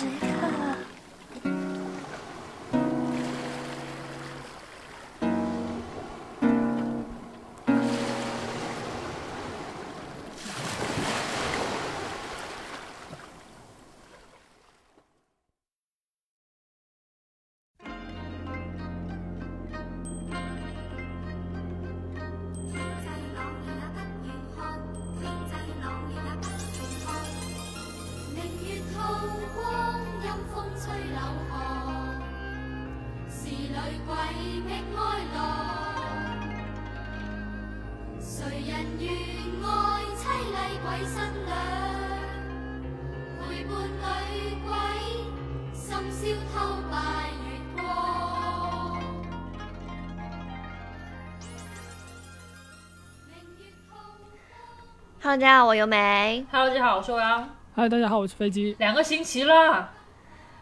时 Hello，大家好，我尤美。Hello，大家好，我是欧阳。嗨，大家好，我是飞机。两个星期了，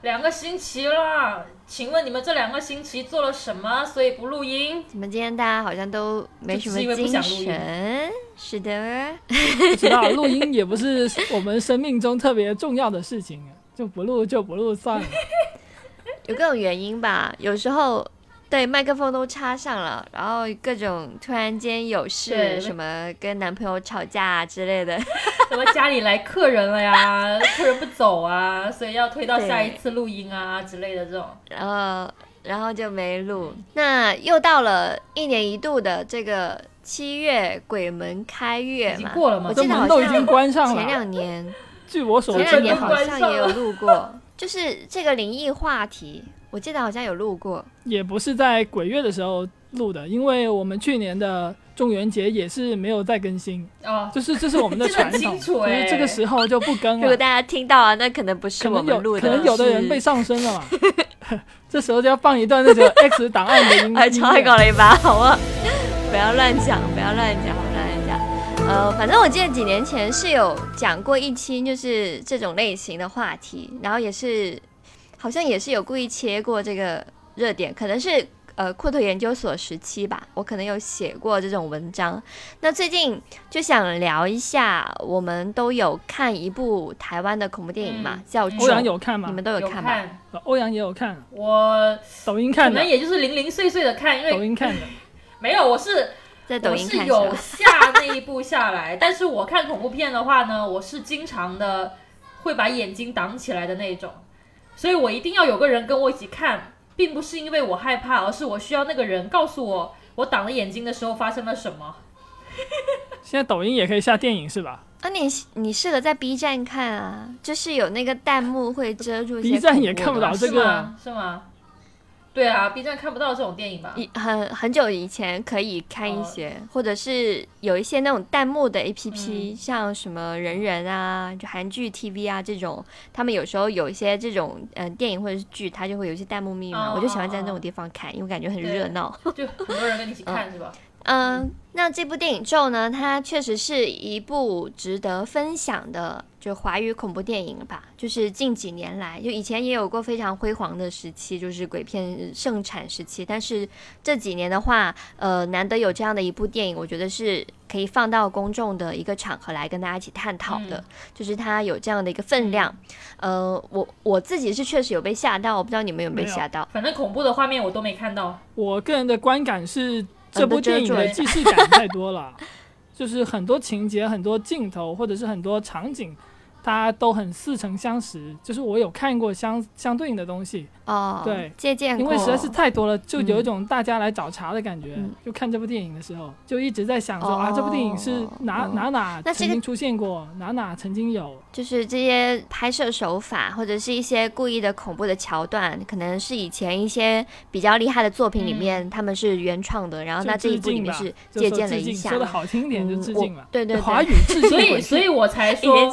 两个星期了，请问你们这两个星期做了什么？所以不录音？怎么今天大家好像都没什么就只是因为不精想录音神？是的，不知道录音也不是我们生命中特别重要的事情，就不录就不录算了。有各种原因吧。有时候对麦克风都插上了，然后各种突然间有事，什么跟男朋友吵架啊之类的，什么家里来客人了呀，客人不走啊，所以要推到下一次录音啊之类的这种。然后然后就没录。那又到了一年一度的这个七月鬼门开月已经嘛，过了吗我记得好门都已经像关上前了。两年。据我所知前两年，好像也有录过，就是这个灵异话题，我记得好像有录过。也不是在鬼月的时候录的，因为我们去年的中元节也是没有再更新，哦，就是这是我们的 传统，清楚所以欸这个时候就不更了。如果大家听到啊，那可能不是我们录的，可能有的人被上身了嘛，这时候就要放一段那个 X 档案的音乐，超爱搞。了一把，好吗？不要乱讲，不要乱讲，不要乱讲。呃，反正我记得几年前是有讲过一期，就是这种类型的话题，然后也是好像也是有故意切过这个热点，可能是呃库特研究所时期吧，我可能有写过这种文章。那最近就想聊一下，我们都有看一部台湾的恐怖电影嘛，嗯叫《欧阳》，有看吗你？们都有有看吗？看，欧阳也有看，我抖音看的可能，也就是零零碎碎的看，因为抖音看的。没有，我是在抖音看 是吧？有下那一部下来，但是我看恐怖片的话呢，我是经常的会把眼睛挡起来的那种，所以我一定要有个人跟我一起看，并不是因为我害怕，而是我需要那个人告诉我我挡了眼睛的时候发生了什么。现在抖音也可以下电影是吧啊，你你适合在 B 站看啊，就是有那个弹幕会遮住？B 站也看不到这个是吗？是吗？对啊，B 站看不到这种电影吧？一很很久以前可以看一些，或者是有一些那种弹幕的 A P P，、嗯像什么人人啊、就韩剧 T V 啊这种，他们有时候有一些这种嗯、呃电影或者是剧，它就会有一些弹幕密码，哦我就喜欢在哦那种地方看，因为感觉很热闹。就很多人跟你一起看是吧？嗯，那这部电影《咒》呢，它确实是一部值得分享的就华语恐怖电影吧。就是近几年来，就以前也有过非常辉煌的时期，就是鬼片盛产时期。但是这几年的话，呃，难得有这样的一部电影，我觉得是可以放到公众的一个场合来跟大家一起探讨的。嗯就是它有这样的一个分量。呃，我我自己是确实有被吓到，我不知道你们有没有被没有吓到。反正恐怖的画面我都没看到。我个人的观感是，这部电影的既视感太多了，就是很多情节、很多镜头或者是很多场景，它都很似曾相识。就是我有看过相相对应的东西，哦，对借鉴，因为实在是太多了，就有一嗯种大家来找茬的感觉。嗯就看这部电影的时候，就一直在想说、啊，哦这部电影是哪、哦哪哪那曾经出现过，哪哪曾经有。就是这些拍摄手法，或者是一些故意的恐怖的桥段，可能是以前一些比较厉害的作品里面、他们是原创的，然后那这一部里面是借鉴了一下。说的好听一点就致敬了，对对对华语致敬所以，所以我才说，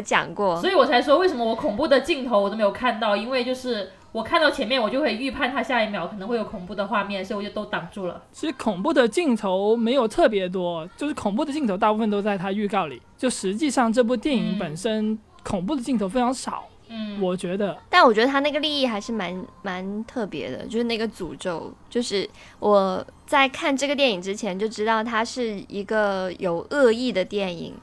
讲过所，以我才说，为什么我恐怖的镜头我都没有看到？因为就是我看到前面，我就会预判它下一秒可能会有恐怖的画面，所以我就都挡住了。其实恐怖的镜头没有特别多，就是恐怖的镜头大部分都在它预告里。就实际上这部电影嗯本身、恐怖的镜头非常少，嗯，我觉得但我觉得他那个利益还是蛮蛮特别的，就是那个诅咒，就是我在看这个电影之前就知道它是一个有恶意的电影。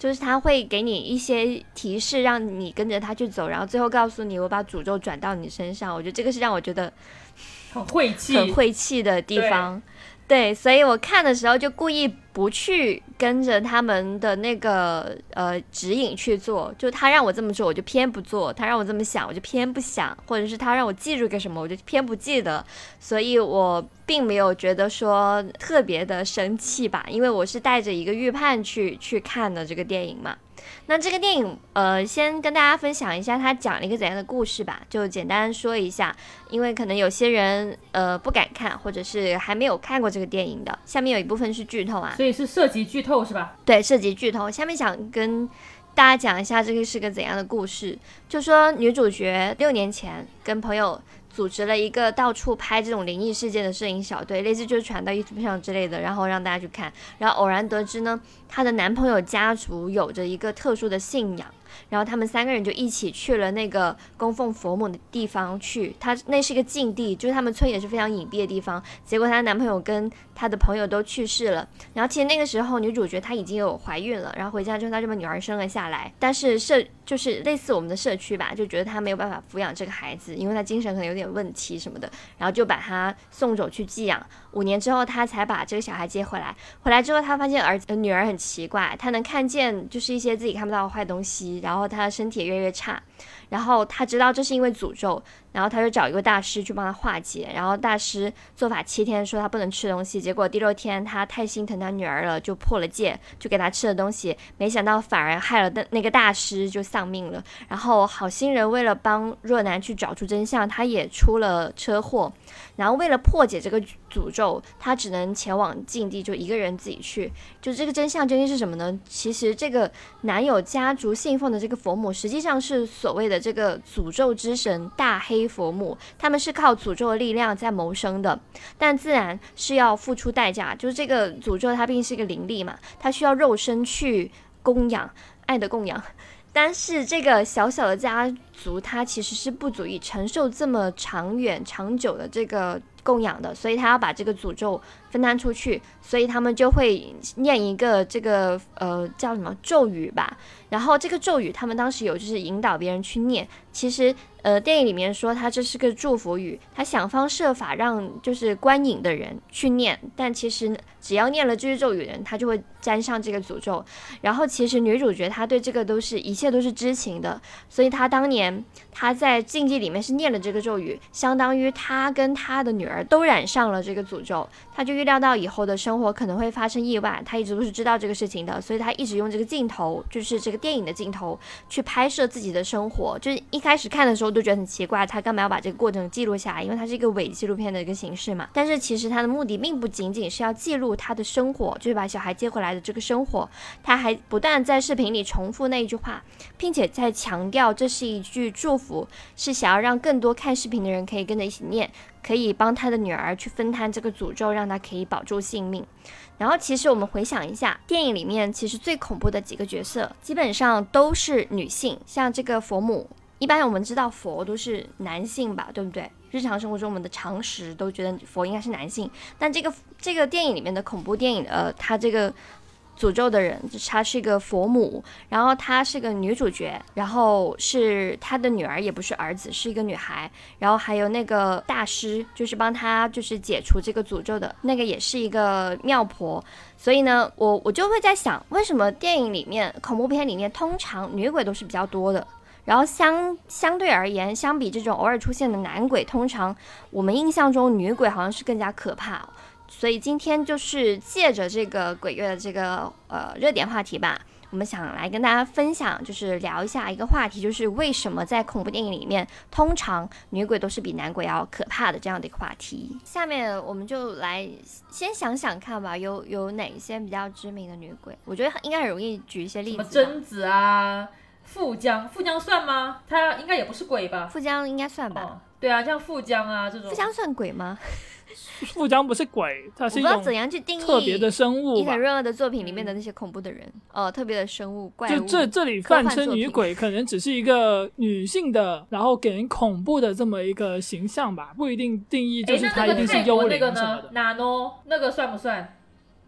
就是他会给你一些提示，让你跟着他去走，然后最后告诉你我把诅咒转到你身上。我觉得这个是让我觉得很晦气，很晦气的地方。对，所以我看的时候就故意不去跟着他们的那个呃指引去做，就他让我这么做，我就偏不做；他让我这么想，我就偏不想；或者是他让我记住个什么，我就偏不记得。所以我并没有觉得说特别的生气吧，因为我是带着一个预判去去看的这个电影嘛。那这个电影，呃，先跟大家分享一下它讲了一个怎样的故事吧，就简单说一下，因为可能有些人呃不敢看，或者是还没有看过这个电影的。下面有一部分是剧透啊，所以是涉及剧透是吧？对，涉及剧透。下面想跟大家讲一下这个是个怎样的故事，就说女主角六年前跟朋友。组织了一个到处拍这种灵异事件的摄影小队，类似就是传到 YouTube 上之类的，然后让大家去看。然后偶然得知呢，她的男朋友家族有着一个特殊的信仰。然后他们三个人就一起去了那个供奉佛母的地方去，她那是一个禁地，就是他们村也是非常隐蔽的地方。结果她男朋友跟她的朋友都去世了。然后其实那个时候女主角她已经有怀孕了，然后回家之后她就把女儿生了下来。但是社就是类似我们的社区吧，就觉得他没有办法抚养这个孩子，因为他精神可能有点问题什么的，然后就把他送走去寄养。五年之后，他才把这个小孩接回来。回来之后，他发现儿子女儿很奇怪，他能看见就是一些自己看不到的坏东西。然后他的身体也越来越差，然后他知道这是因为诅咒，然后他就找一个大师去帮他化解。然后大师做法七天，说他不能吃东西。结果第六天他太心疼他女儿了，就破了戒，就给他吃了东西。没想到反而害了那那个大师，就丧命了。然后好心人为了帮若男去找出真相，他也出了车祸。然后为了破解这个诅咒，他只能前往禁地，就一个人自己去。就这个真相究竟是什么呢？其实这个男友家族信奉的这个佛母，实际上是所所谓的这个诅咒之神大黑佛母，他们是靠诅咒的力量在谋生的，但自然是要付出代价。就是这个诅咒，它毕竟是一个灵力嘛，它需要肉身去供养，爱的供养。但是这个小小的家族，它其实是不足以承受这么长远、长久的这个供养的，所以他要把这个诅咒分担出去，所以他们就会念一个这个呃叫什么咒语吧。然后这个咒语，他们当时有就是引导别人去念。其实呃电影里面说他这是个祝福语，他想方设法让就是观影的人去念，但其实只要念了这句咒语的人，他就会沾上这个诅咒。然后其实女主角她对这个都是一切都是知情的，所以她当年他在禁忌里面是念了这个咒语，相当于他跟他的女儿都染上了这个诅咒。他就预料到以后的生活可能会发生意外，他一直都是知道这个事情的，所以他一直用这个镜头，就是这个。电影的镜头去拍摄自己的生活，就是一开始看的时候都觉得很奇怪，他干嘛要把这个过程记录下来？因为它是一个伪纪录片的一个形式嘛。但是其实他的目的并不仅仅是要记录他的生活，就是把小孩接回来的这个生活。他还不断在视频里重复那一句话，并且在强调这是一句祝福，是想要让更多看视频的人可以跟着一起念，可以帮他的女儿去分摊这个诅咒，让他可以保住性命。然后，其实我们回想一下，电影里面其实最恐怖的几个角色，基本上都是女性。像这个佛母，一般我们知道佛都是男性吧，对不对？日常生活中我们的常识都觉得佛应该是男性，但这个这个电影里面的恐怖电影，呃，它这个。诅咒的人，她是一个佛母，然后她是个女主角，然后是她的女儿，也不是儿子，是一个女孩，然后还有那个大师，就是帮她就是解除这个诅咒的那个，也是一个妙婆。所以呢，我我就会在想，为什么电影里面恐怖片里面通常女鬼都是比较多的，然后相相对而言，相比这种偶尔出现的男鬼，通常我们印象中女鬼好像是更加可怕。所以今天就是借着这个鬼月的这个呃热点话题吧，我们想来跟大家分享，就是聊一下一个话题，就是为什么在恐怖电影里面，通常女鬼都是比男鬼要可怕的这样的一个话题。下面我们就来先想想看吧，有有哪些比较知名的女鬼？我觉得应该很容易举一些例子。什么贞子啊，富江，富江算吗？他应该也不是鬼吧？富江应该算吧？对啊，像富江啊这种。富江算鬼吗？富江不是鬼，他是一种怎样去定义特别的生物。伊藤润二的作品里面的那些恐怖的人，呃，特别的生物怪物。就这这里泛称女鬼，可能只是一个女性的，然后给人恐怖的这么一个形象吧，不一定定义就是她一定是幽灵什么的。哪喏？那个算不算？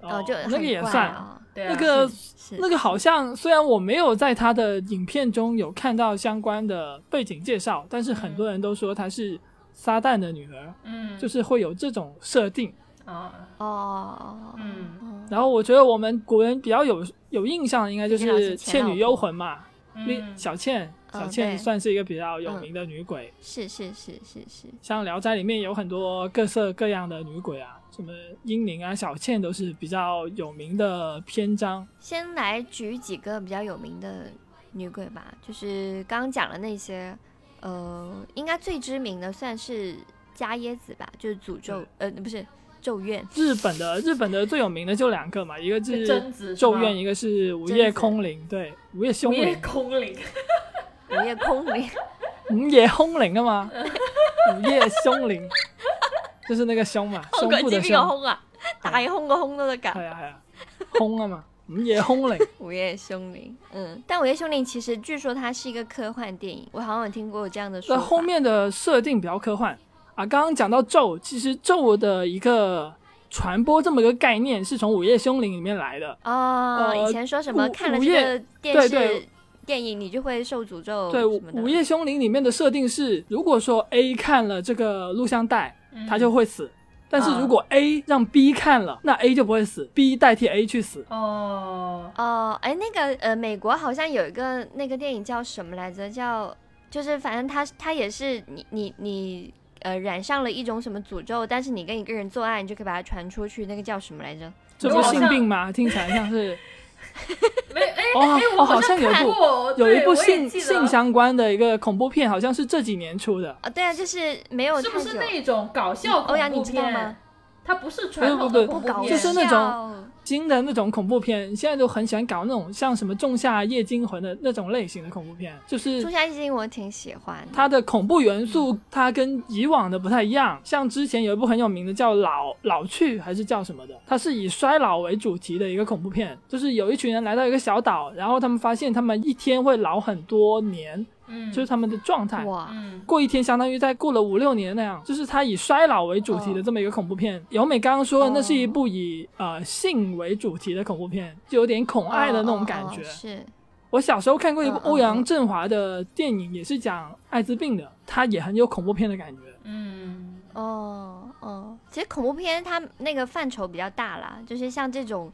哦，就那个也算。啊，对啊，那个那个好像虽然我没有在他的影片中有看到相关的背景介绍，但是很多人都说他是撒旦的女儿，嗯，就是会有这种设定。啊，哦，嗯。嗯然后我觉得我们古人比较有有印象的，应该就是《倩女幽魂》嘛，丽嗯，小倩，嗯小倩对。算是一个比较有名的女鬼。是是是是是，像《聊斋》里面有很多各色各样的女鬼啊，什么英灵啊、小倩都是比较有名的篇章。先来举几个比较有名的女鬼吧，就是刚刚讲的那些，呃，应该最知名的算是伽椰子吧，就是诅咒，呃，不是咒怨，日本的日本的最有名的就两个嘛，一个是贞子咒怨，一个是午夜空灵，对，午夜凶午夜，空灵，午夜空灵，午夜凶灵啊嘛，午夜凶灵，就是那个凶嘛，胸部的個凶，啊，大空個空都得㗎。係啊係啊，凶啊嘛，午夜凶铃，午夜凶铃，嗯，但午夜凶铃其实据说它是一个科幻电影，我好像有听过有这样的说后面的设定比较科幻啊。刚刚讲到咒，其实咒的一个传播这么一个概念是从午夜凶铃里面来的。哦，呃以前说什么看了这个电视对对电影，你就会受诅咒对，午夜凶铃里面的设定是，如果说 A 看了这个录像带，嗯他就会死。但是啊如果 A 让 B 看了，那 A 就不会死，B 代替 A 去死。哦，哦，哎，那个呃，美国好像有一个那个电影叫什么来着？叫就是反正他他也是你你你呃染上了一种什么诅咒，但是你跟一个人做爱，你就可以把它传出去，那个叫什么来着？这不是性病吗？听起来像是没，哎哦哎，我哦好像有一部过，有一部性性相关的一个恐怖片，好像是这几年出的。啊，对啊，就是没有是不。是那种搞笑欧阳，恐怖你知道吗片？？它不是传统恐怖片，就是那种种新的那种恐怖片，现在都很喜欢搞那种像什么《仲夏夜惊魂》的那种类型的恐怖片，就《是仲夏夜惊》，我挺喜欢。它的恐怖元素，它跟以往的不太一样。像之前有一部很有名的叫《老老去》还是叫什么的，它是以衰老为主题的一个恐怖片，就是有一群人来到一个小岛，然后他们发现他们一天会老很多年，嗯，就是他们的状态。哇，嗯，过一天相当于在过了五六年那样，就是它以衰老为主题的这么一个恐怖片。由美刚刚说的，那是一部以呃性为主题的恐怖片，就有点恐爱的那种感觉。哦哦哦是我小时候看过一部欧阳震华的电影，也是讲艾滋病的，它也很有恐怖片的感觉。嗯，哦哦，其实恐怖片它那个范畴比较大啦，就是像这种。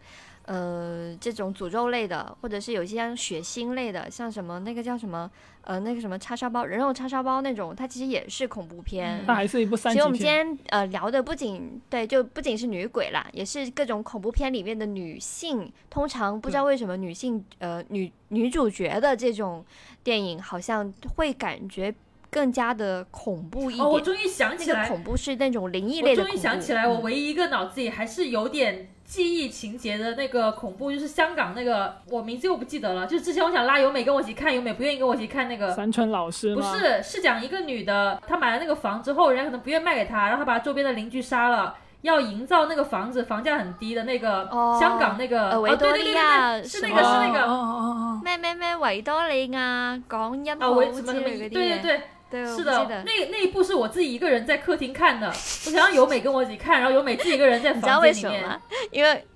呃，这种诅咒类的，或者是有一些像血腥类的，像什么那个叫什么，呃，那个什么叉烧包，人肉叉烧包那种，它其实也是恐怖片。嗯它还是一部三级其实我们今。天呃聊的不仅对，就不仅是女鬼啦，也是各种恐怖片里面的女性。通常不知道为什么女性呃女女主角的这种电影，好像会感觉更加的恐怖一点。哦，我终于想那个起来，恐怖是那种灵异我终类的恐怖。于想起来，我嗯唯一一个脑子里还是有点记忆情节的那个恐怖，就是香港那个，我名字又不记得了。就是之前我想拉由美跟我一起看，由美不愿意跟我一起看那个。三春老师不？是，是讲一个女的，她买了那个房之后，人家可能不愿卖给她，然后她把周边的邻居杀了，要营造那个房子房价很低的那个、哦香港那个呃维多利亚哦对对对对是那个是那个哦哦哦哦咩咩咩維多利亞港音啊，好之维什么什么類嗰啲嘢，对对对，是的。那那一部是我自己一个人在客厅看的，我想让由美跟我一起看，然后由美自己一个人在 你知道为房间里面。什么吗？因为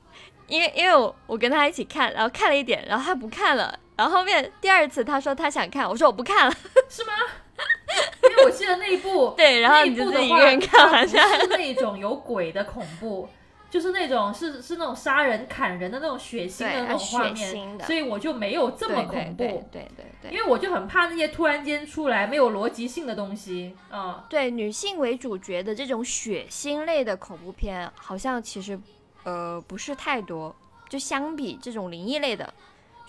因为因为我我跟他一起看，然后看了一点，然后他不看了，然后后面第二次他说他想看，我说我不看了，是吗？因为我记得那一部，对，然后你就自己一个人看完是那种有鬼的恐怖，就是那种是是那种杀人砍人的那种血腥的，那种画面，所以我就没有这么恐怖。对对对对对因为我就很怕那些突然间出来没有逻辑性的东西，嗯，对，女性为主角的这种血腥类的恐怖片，好像其实呃不是太多，就相比这种灵异类的。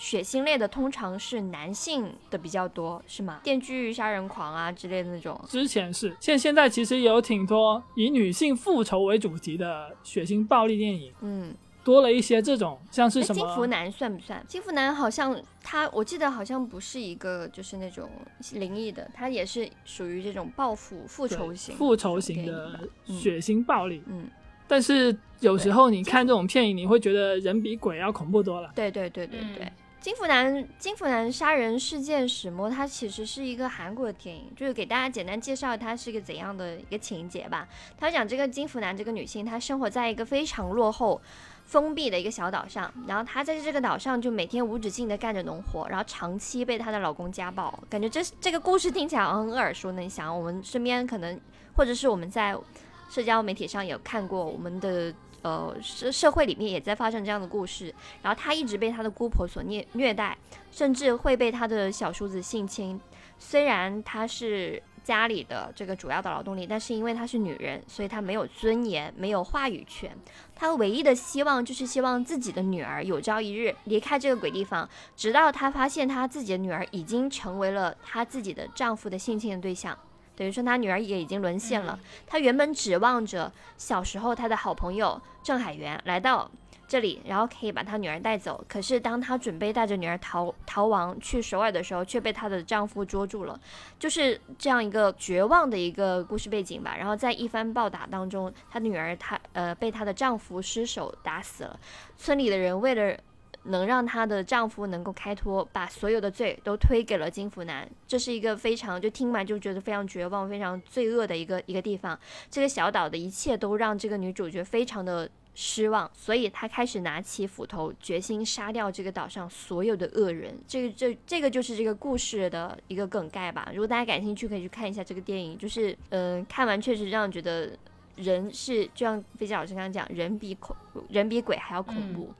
血腥类的通常是男性的比较多，是吗？电锯杀人狂啊之类的那种。之前是，现现在其实也有挺多以女性复仇为主题的血腥暴力电影，嗯，多了一些这种，像是什么金福男算不算？金福男好像他，我记得好像不是一个就是那种灵异的，他也是属于这种报复复仇型复仇型的血腥暴力。嗯，但是有时候你看这种片影，你会觉得人比鬼要恐怖多了。对对对对嗯对。金福南金福南杀人事件始末，它其实是一个韩国的电影，就是给大家简单介绍它是一个怎样的一个情节吧。他讲这个金福南这个女性，她生活在一个非常落后、封闭的一个小岛上，然后她在这个岛上就每天无止境的干着农活，然后长期被她的老公家暴，感觉这这个故事听起来很耳熟能详，我们身边可能或者是我们在社交媒体上有看过，我们的呃社社会里面也在发生这样的故事，然后她一直被她的姑婆所虐虐待，甚至会被她的小叔子性侵，虽然她是。家里的这个主要的劳动力，但是因为她是女人，所以她没有尊严，没有话语权。她唯一的希望就是希望自己的女儿有朝一日离开这个鬼地方，直到她发现她自己的女儿已经成为了她自己的丈夫的性侵的对象，等于说他女儿也已经沦陷了。他原本指望着小时候他的好朋友郑海源来到。这里，然后可以把他女儿带走。可是，当他准备带着女儿逃逃亡去首尔的时候，却被她的丈夫捉住了。就是这样一个绝望的一个故事背景吧。然后在一番暴打当中，他女儿她呃被她的丈夫失手打死了。村里的人为了能让她的丈夫能够开脱，把所有的罪都推给了金福南。这是一个非常就听完就觉得非常绝望、非常罪恶的一个一个地方。这个小岛的一切都让这个女主角非常的。失望，所以她开始拿起斧头，决心杀掉这个岛上所有的恶人。这个这这个就是这个故事的一个梗概吧。如果大家感兴趣，可以去看一下这个电影。就是嗯，看完确实让人觉得人是就像飞机老师刚刚讲，人比恐人比鬼还要恐怖。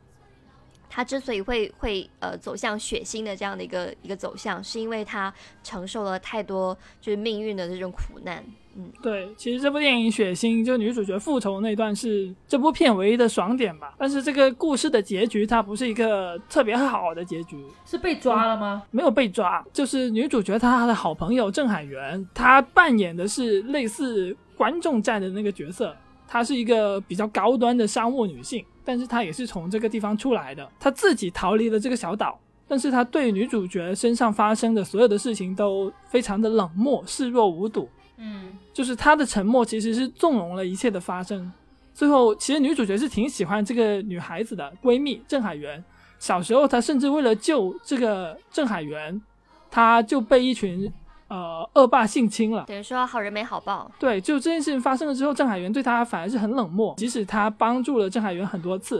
他之所以会会呃走向血腥的这样的一个一个走向，是因为他承受了太多就是命运的这种苦难。嗯，对，其实这部电影血腥，就女主角复仇那段是这部片唯一的爽点吧。但是这个故事的结局，它不是一个特别好的结局。是被抓了吗？没有被抓，就是女主角她的好朋友郑海源，她扮演的是类似观众站的那个角色。她是一个比较高端的商务女性，但是他也是从这个地方出来的。他自己逃离了这个小岛，但是他对女主角身上发生的所有的事情都非常的冷漠，视若无睹。嗯，就是他的沉默其实是纵容了一切的发生。最后，其实女主角是挺喜欢这个女孩子的闺蜜郑海源。小时候，她甚至为了救这个郑海源，她就被一群呃恶霸性侵了。等于说好人没好报。对，就这件事情发生了之后，郑海源对他反而是很冷漠，即使他帮助了郑海源很多次。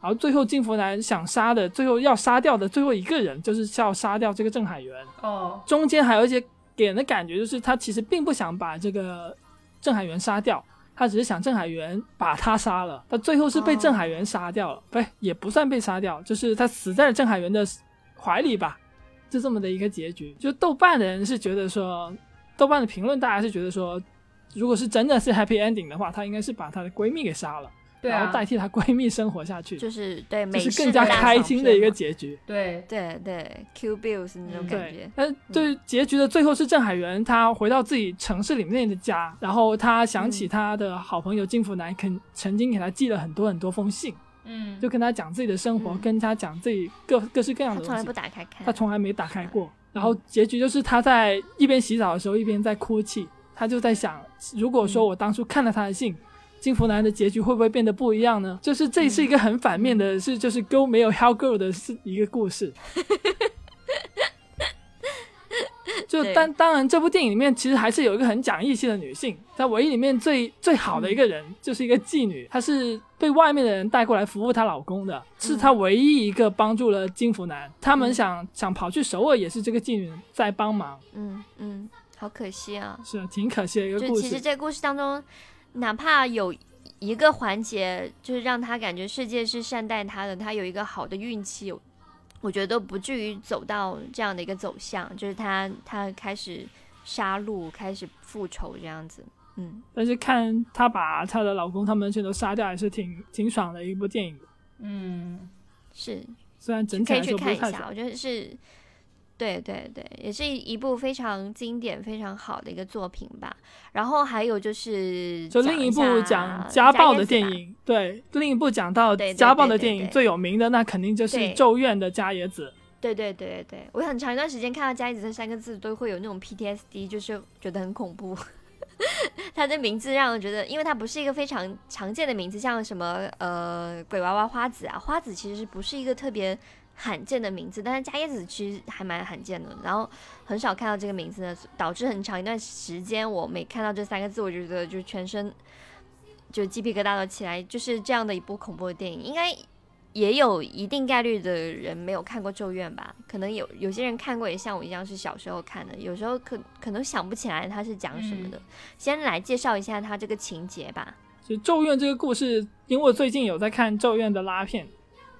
然后最后金福南想杀的，最后要杀掉的最后一个人，就是要杀掉这个郑海源。哦，中间还有一些。给人的感觉就是，他其实并不想把这个郑海源杀掉，他只是想郑海源把他杀了。他最后是被郑海源杀掉了，不，也不算被杀掉，就是他死在了郑海源的怀里吧，就这么的一个结局。就豆瓣的人是觉得说，豆瓣的评论大家是觉得说，如果是真的是 happy ending 的话，她应该是把她的闺蜜给杀了。然后代替她闺蜜生活下去，就是对，就是更加开心的一个结局。对对对，Q Bills 那种感觉。但对结局的最后是郑海源，他回到自己城市里面的家，然后他想起他的好朋友金福南，肯曾经给他寄了很多很多封信，嗯，就跟他讲自己的生活，跟他讲自己各各式各样的东西。他从来不打开看，他从来没打开过。然后结局就是他在一边洗澡的时候一边在哭泣，他就在想，如果说我当初看了他的信。金福男的结局会不会变得不一样呢？就是这是一个很反面的，是就是 Go 没有 How Girl 的是一个故事。就当当然，这部电影里面其实还是有一个很讲义气的女性，在唯一里面最最好的一个人就是一个妓女，她是被外面的人带过来服务她老公的，是她唯一一个帮助了金福男。他们想想跑去首尔，也是这个妓女在帮忙。嗯嗯，好可惜啊，是挺可惜的一个故事。其实这个故事当中。哪怕有一个环节，就是让他感觉世界是善待他的，他有一个好的运气，我觉得都不至于走到这样的一个走向，就是他他开始杀戮，开始复仇这样子。嗯，但是看她把她的老公他们全都杀掉，还是挺挺爽的一部电影。嗯，是，虽然整体来说不太爽，我觉得是。对对对，也是一部非常经典、非常好的一个作品吧。然后还有就是，就另一部讲家暴的电影，对，另一部讲到家暴的电影最有名的，那肯定就是《咒怨》的加野子。对对对对，我很长一段时间看到加野子这三个字都会有那种 PTSD，就是觉得很恐怖。他的名字让我觉得，因为他不是一个非常常见的名字，像什么呃鬼娃娃花子啊，花子其实不是一个特别。罕见的名字，但是加椰子其实还蛮罕见的，然后很少看到这个名字呢，导致很长一段时间我每看到这三个字，我就觉得就全身就鸡皮疙瘩都起来，就是这样的一部恐怖的电影，应该也有一定概率的人没有看过《咒怨》吧？可能有有些人看过，也像我一样是小时候看的，有时候可可能想不起来它是讲什么的。先来介绍一下它这个情节吧。就《咒怨》这个故事，因为我最近有在看《咒怨》的拉片，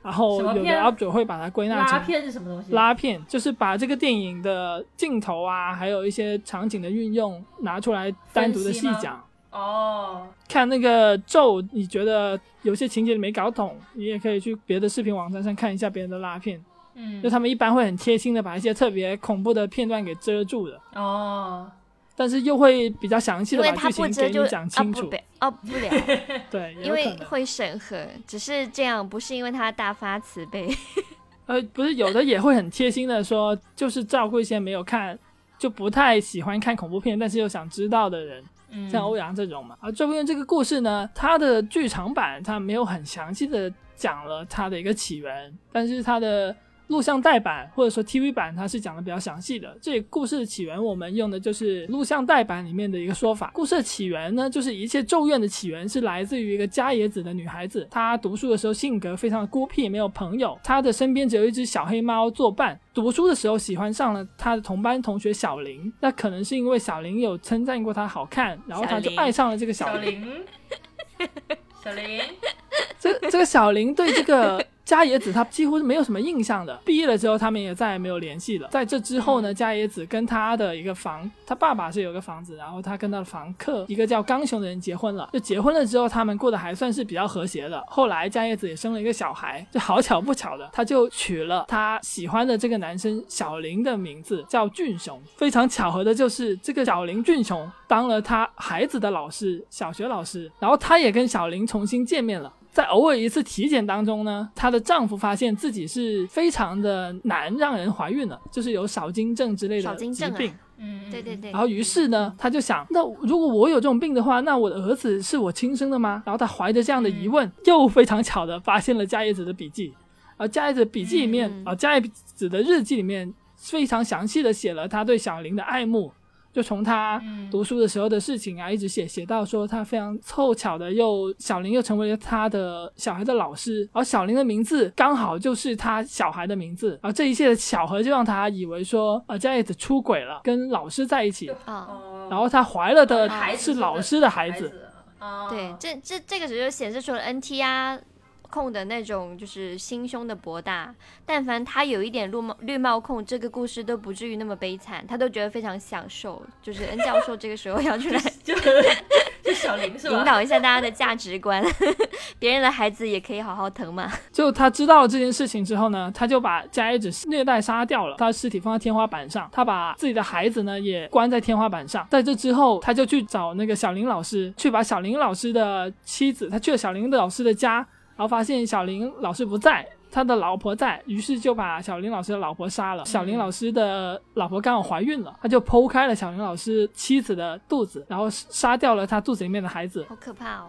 然后有的 UP 主会把它归纳成拉片是什么东西？拉片，就是把这个电影的镜头啊，还有一些场景的运用拿出来单独的细讲。哦，看那个咒，你觉得有些情节你没搞懂，你也可以去别的视频网站上看一下别人的拉片，嗯。就，他们一般会很贴心的把一些特别恐怖的片段给遮住的，哦，但是又会比较详细的把剧情给你讲啊清楚。哦不了，对，因。为会审核，只是这样，不是因为他大发慈悲。呃，不是有的也会很贴心的说，就是照顾一些没有看就不太喜欢看恐怖片，但是又想知道的人，嗯，像欧阳这种嘛。而这部片这个故事呢，它的剧场版它没有很详细的讲了它的一个起源，但是它的录像带版或者说 TV 版它是讲的比较详细的。这故事的起源我们用的就是录像带版里面的一个说法。故事的起源呢，就是一切咒怨的起源是来自于一个加野子的女孩子，她读书的时候性格非常的孤僻，没有朋友，她的身边只有一只小黑猫作伴。读书的时候喜欢上了她的同班同学小林，那可能是因为小林有称赞过她好看，然后她就爱上了这个小小。林，小林，这这个小林对这个加野子他几乎是没有什么印象的。毕业了之后，他们也再也没有联系了。在这之后呢，加野子跟他的一个房，他爸爸是有个房子，然后他跟他的房客一个叫刚雄的人结婚了。就结婚了之后，他们过得还算是比较和谐的。后来加野子也生了一个小孩，就好巧不巧的，他就取了他喜欢的这个男生小林的名字，叫俊雄。非常巧合的就是，这个小林俊雄当了他孩子的老师，小学老师，然后他也跟小林重新见面了。在偶尔一次体检当中呢，她的丈夫发现自己是非常的难让人怀孕了，就是有少精症之类的少精症啊疾病。嗯，对对对，然后于是呢，她就想，那如果我有这种病的话，那我的儿子是我亲生的吗？然后她怀着这样的疑问，又非常巧的发现了加叶子的笔记。而加叶子笔记里面，嗯啊、加叶子的日记里面非常详细的写了他对小林的爱慕，就从他嗯读书的时候的事情啊，一直写写到说他非常凑巧的又小林又成为了他的小孩的老师，而小林的名字刚好就是他小孩的名字，而这一切的巧合就让他以为说呃加叶子出轨了，跟老师在一起，然后他怀了的是老师的孩子。子，啊，对，这这这个时候就显示出了 NT 啊控的那种就是心胸的博大。但凡他有一点绿帽绿帽控，这个故事都不至于那么悲惨，他都觉得非常享受。就是 恩教授这个时候要出来就 就小林是吧？引导一下大家的价值观，别人的孩子也可以好好疼嘛。就他知道了这件事情之后呢，他就把加叶子虐待杀掉了，他的尸体放在天花板上，他把自己的孩子呢也关在天花板上。在这之后，他就去找那个小林老师，去把小林老师的妻子，他去了小林老师的家，然后发现小林老师不在。他的老婆在，于是就把小林老师的老婆杀了。小林老师的老婆刚好怀孕了，他就剖开了小林老师妻子的肚子，然后杀掉了他肚子里面的孩子。好可怕哦！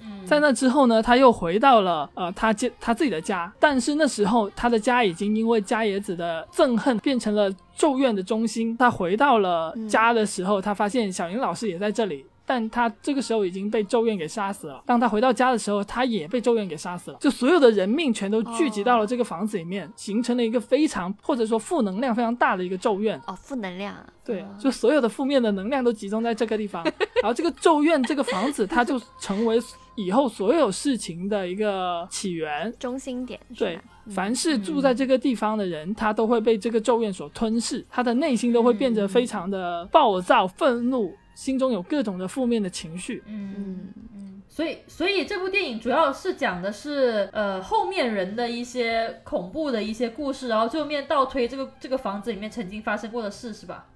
嗯，在那之后呢，他又回到了呃他家他自己的家，但是那时候他的家已经因为加野子的憎恨变成了咒怨的中心。他回到了家的时候，他发现小林老师也在这里。但他这个时候已经被咒怨给杀死了。当他回到家的时候，他也被咒怨给杀死了。就所有的人命全都聚集到了这个房子里面，形成了一个非常或者说负能量非常大的一个咒怨。哦，负能量啊。对，就所有的负面的能量都集中在这个地方，然后这个咒怨这个房子，它就成为以后所有事情的一个起源。中心点对？，凡是住在这个地方的人，他都会被这个咒怨所吞噬，他的内心都会变得非常的暴躁、愤怒，心中有各种的负面的情绪。嗯嗯，嗯，所以所以这部电影主要是讲的是呃后面人的一些恐怖的一些故事，然后最后面倒推这个这个房子里面曾经发生过的事，是吧？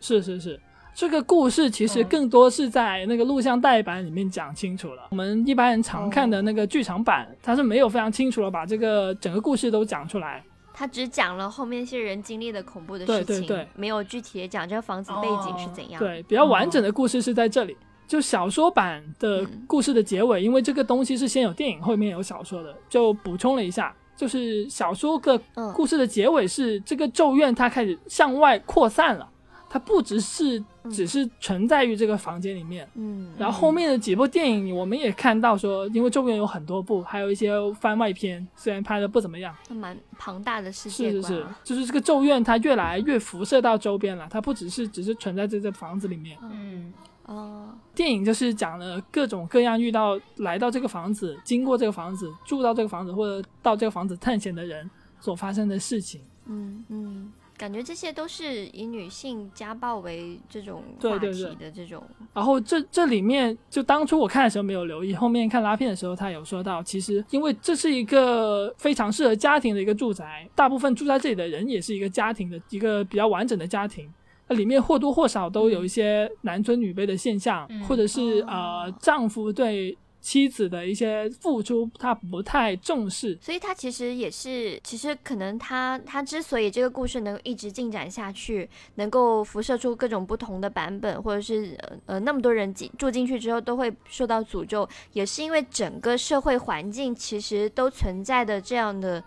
是是是，这个故事其实嗯更多是在那个录像带版里面讲清楚了。我们一般人常看的那个剧场版，它是没有非常清楚的把这个整个故事都讲出来。他只讲了后面一些人经历的恐怖的事情，对对没有具体的讲这个房子背景是怎样。对，比较完整的故事是在这里。就小说版的故事的结尾，因为这个东西是先有电影，后面有小说的，就补充了一下。就是小说的嗯故事的结尾是这个咒怨它开始向外扩散了，它不只是只是存在于这个房间里面。嗯，然后后面的几部电影，我们也看到说，因为咒怨有很多部，还有一些番外篇，虽然拍的不怎么样，那蛮庞大的世界是是是。就是这个咒怨它越来越辐射到周边了，它不只是只是存在在这房子里面。嗯，哦，电影就是讲了各种各样遇到来到这个房子、经过这个房子、住到这个房子或者到这个房子探险的人所发生的事情。嗯嗯，感觉这些都是以女性家暴为这种话题对对对。的这种，然后这这里面就当初我看的时候没有留意，后面看拉片的时候他有说到，其实因为这是一个非常适合家庭的一个住宅，大部分住在这里的人也是一个家庭的一个比较完整的家庭。那里面或多或少都有一些男尊女卑的现象，嗯或者是、哦。呃丈夫对妻子的一些付出他不太重视，所以他其实也是，其实可能他他之所以这个故事能一直进展下去，能够辐射出各种不同的版本，或者是呃呃那么多人进住进去之后都会受到诅咒，也是因为整个社会环境其实都存在的这样的。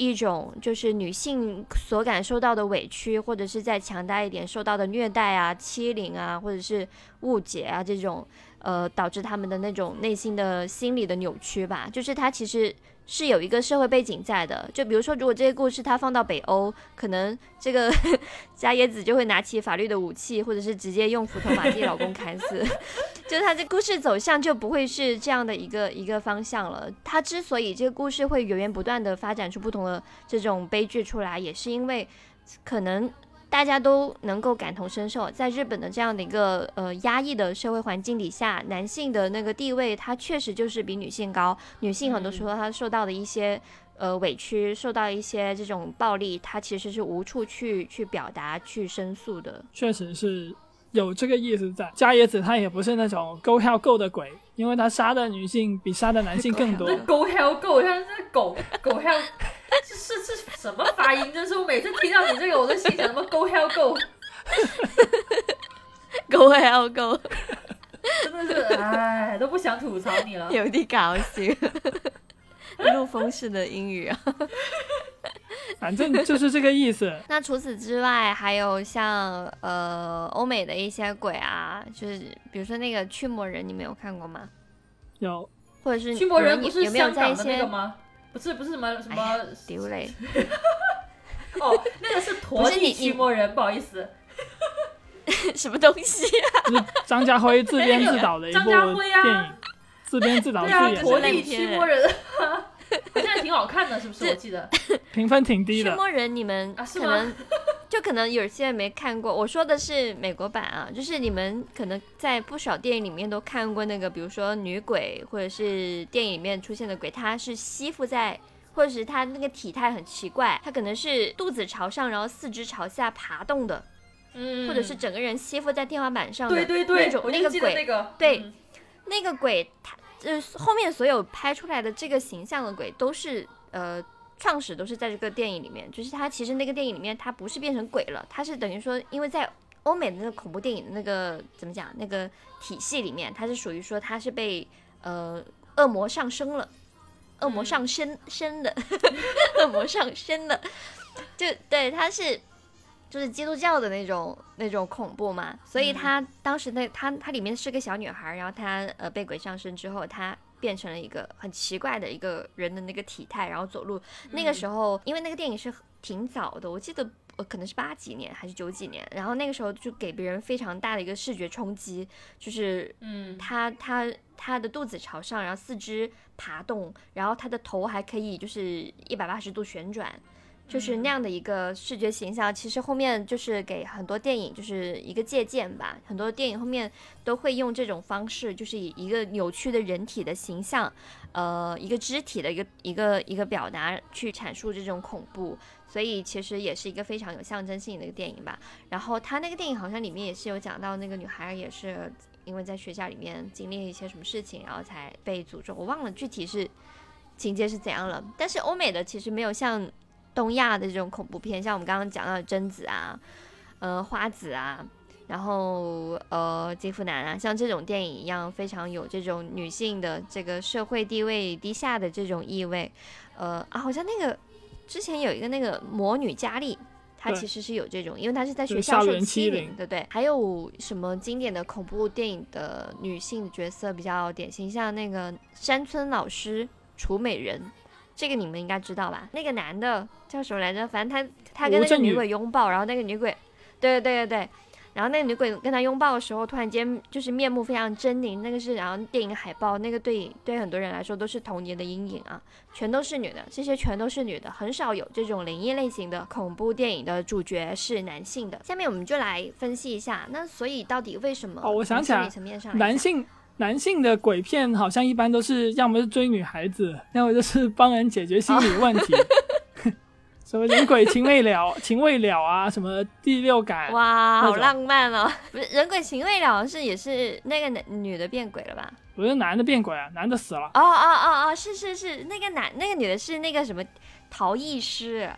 一种就是女性所感受到的委屈，或者是再强大一点受到的虐待啊、欺凌啊，或者是误解啊这种，呃，导致他们的那种内心的心理的扭曲吧。就是他其实是有一个社会背景在的。就比如说，如果这个故事它放到北欧，可能这个 加椰子就会拿起法律的武器，或者是直接用斧头把自己老公砍死。就是他这故事走向就不会是这样的一个一个方向了。他之所以这个故事会源源不断的发展出不同的这种悲剧出来，也是因为可能大家都能够感同身受，在日本的这样的一个呃压抑的社会环境底下，男性的那个地位，他确实就是比女性高。女性很多时候她受到的一些呃委屈，受到一些这种暴力，她其实是无处去去表达、去申诉的。确实是有这个意思在。加野子他也不是那种 go hell go 的鬼，因为他杀的女性比杀的男性更多 go hell go，，像这狗狗 hell，这是这什么发音？真是我每次听到你这个，我都心想什么 go hell go，go hell go，真的是哎，都不想吐槽你了。有点搞笑。陆风式的英语啊。反正就是这个意思。那除此之外，还有像呃欧美的一些鬼啊，就是比如说那个驱魔人，你们有看过吗？有或者是驱魔人你们不是有没有在一香港的那些个吗？不是不是什么什么哎丢嘞？哦，那个是陀地不是你驱魔人，不好意思，什么东西、就是张家辉自编自导的一部张家辉啊电影，自编自导自对啊，演陀的，地驱魔人，好像挺好看的，是不是？我记得 评分挺低的。驱魔人，你们啊是吗可能、就可能有些人没看过。我说的是美国版啊，就是你们可能在不少电影里面都看过那个，比如说女鬼，或者是电影里面出现的鬼，它是吸附在。或者是它那个体态很奇怪，它可能是肚子朝上，然后四肢朝下爬动的，嗯，或者是整个人吸附在天花板上的对对对，那种那个鬼，那个对嗯那个鬼，它就是后面所有拍出来的这个形象的鬼，都是呃创始都是在这个电影里面，就是他其实那个电影里面他不是变成鬼了，他是等于说，因为在欧美的那个恐怖电影的那个怎么讲那个体系里面，它是属于说它是被呃恶魔上升了。恶魔上身身的，恶魔上身的，就对，它是就是基督教的那种那种恐怖嘛，所以她当时那她她里面是个小女孩，然后她呃被鬼上身之后，她变成了一个很奇怪的一个人的那个体态，然后走路。那个时候，因为那个电影是挺早的，我记得。呃，可能是八几年还是九几年，然后那个时候就给别人非常大的一个视觉冲击，就是嗯，她她她的肚子朝上，然后四肢爬动，然后她的头还可以就是一百八十度旋转，就是那样的一个视觉形象。其实后面就是给很多电影就是一个借鉴吧，很多电影后面都会用这种方式，就是以一个扭曲的人体的形象，呃，一个肢体的一个一个一个表达去阐述这种恐怖。所以其实也是一个非常有象征性的一个电影吧。然后他那个电影好像里面也是有讲到那个女孩也是因为在学校里面经历了一些什么事情，然后才被诅咒。我忘了具体是情节是怎样了。但是欧美的其实没有像东亚的这种恐怖片，像我们刚刚讲到的贞子啊，呃花子啊。然后，呃，金福南啊，像这种电影一样，非常有这种女性的这个社会地位低下的这种意味。呃啊，好像那个之前有一个那个魔女佳丽，它对其实是有这种，因为它是在学校受欺欺凌，凌对不对？还有什么经典的恐怖电影的女性角色比较典型，像那个山村老师楚美人，这个你们应该知道吧？那个男的叫什么来着？反正他他跟那个女鬼拥抱，然后那个女鬼，对对对对对。然后那个女鬼跟他拥抱的时候，突然间就是面目非常狰狞，那个是然后电影海报，那个对对很多人来说都是童年的阴影啊，全都是女的，这些全都是女的，很少有这种灵异类型的恐怖电影的主角是男性的。下面我们就来分析一下，那所以到底为什么？哦我想起来男性男性的鬼片好像一般都是要么是追女孩子，要么就是帮人解决心理问题，什么人鬼情未了、情未了啊，什么第六感，哇，好浪漫哦！不是人鬼情未了是也是那个男女的变鬼了吧？不是男的变鬼啊，男的死了。哦哦哦哦，是是是，那个男那个女的是那个什么陶艺师，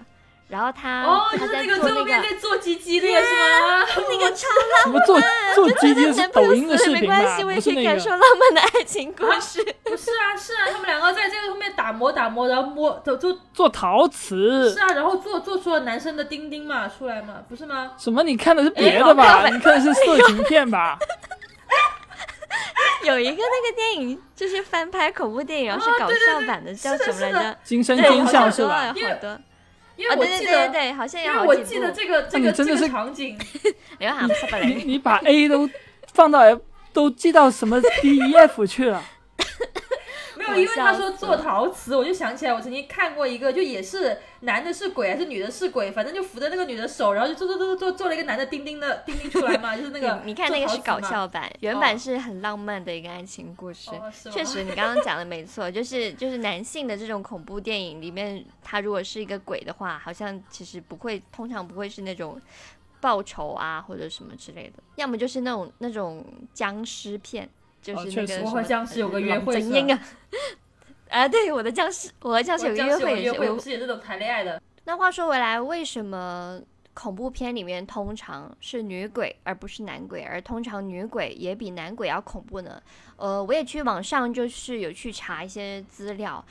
然后他哦，就是那个在做那个最后面在做鸡鸡那个是吗？那个 超什么做做鸡鸡是抖音的死没视频吧？关系，我也不是那可以感受。浪漫的爱情故事。不是啊，是啊，他们两个在这个后面打磨打磨，然后摸做做做陶瓷是啊，然后做做出了男生的丁丁嘛出来嘛，不是吗？什么？你看的是别的哎吧？你看的是色情片吧？有一个那个电影就是翻拍恐怖电影，然后是搞笑版的，叫什么来着？惊声对，尖好多笑是吧？好多。因为啊，对对我记得，对对对，好像有我记得。这个这个真的是个场景，你你把 A 都放到 F 都记到什么 D E F 去了？因为他说做陶瓷，我就想起来，我曾经看过一个，就也是男的是鬼还是女的是鬼，反正就扶着那个女的手，然后就做做做做做了一个男的钉钉的钉钉出来嘛，就是那个 你你看那个是搞笑版，原版是很浪漫的一个爱情故事。哦确实，你刚刚讲的没错，就是就是男性的这种恐怖电影里面，他如果是一个鬼的话，好像其实不会，通常不会是那种报仇啊或者什么之类的，要么就是那种那种僵尸片，就是那个我和僵尸有个约会怎是吧样啊？啊，对，我的僵尸，我和僵尸有个约会，会也是我不是也这种谈恋爱的？那话说回来，为什么恐怖片里面通常是女鬼而不是男鬼，而通常女鬼也比男鬼要恐怖呢？呃，我也去网上就是有去查一些资料，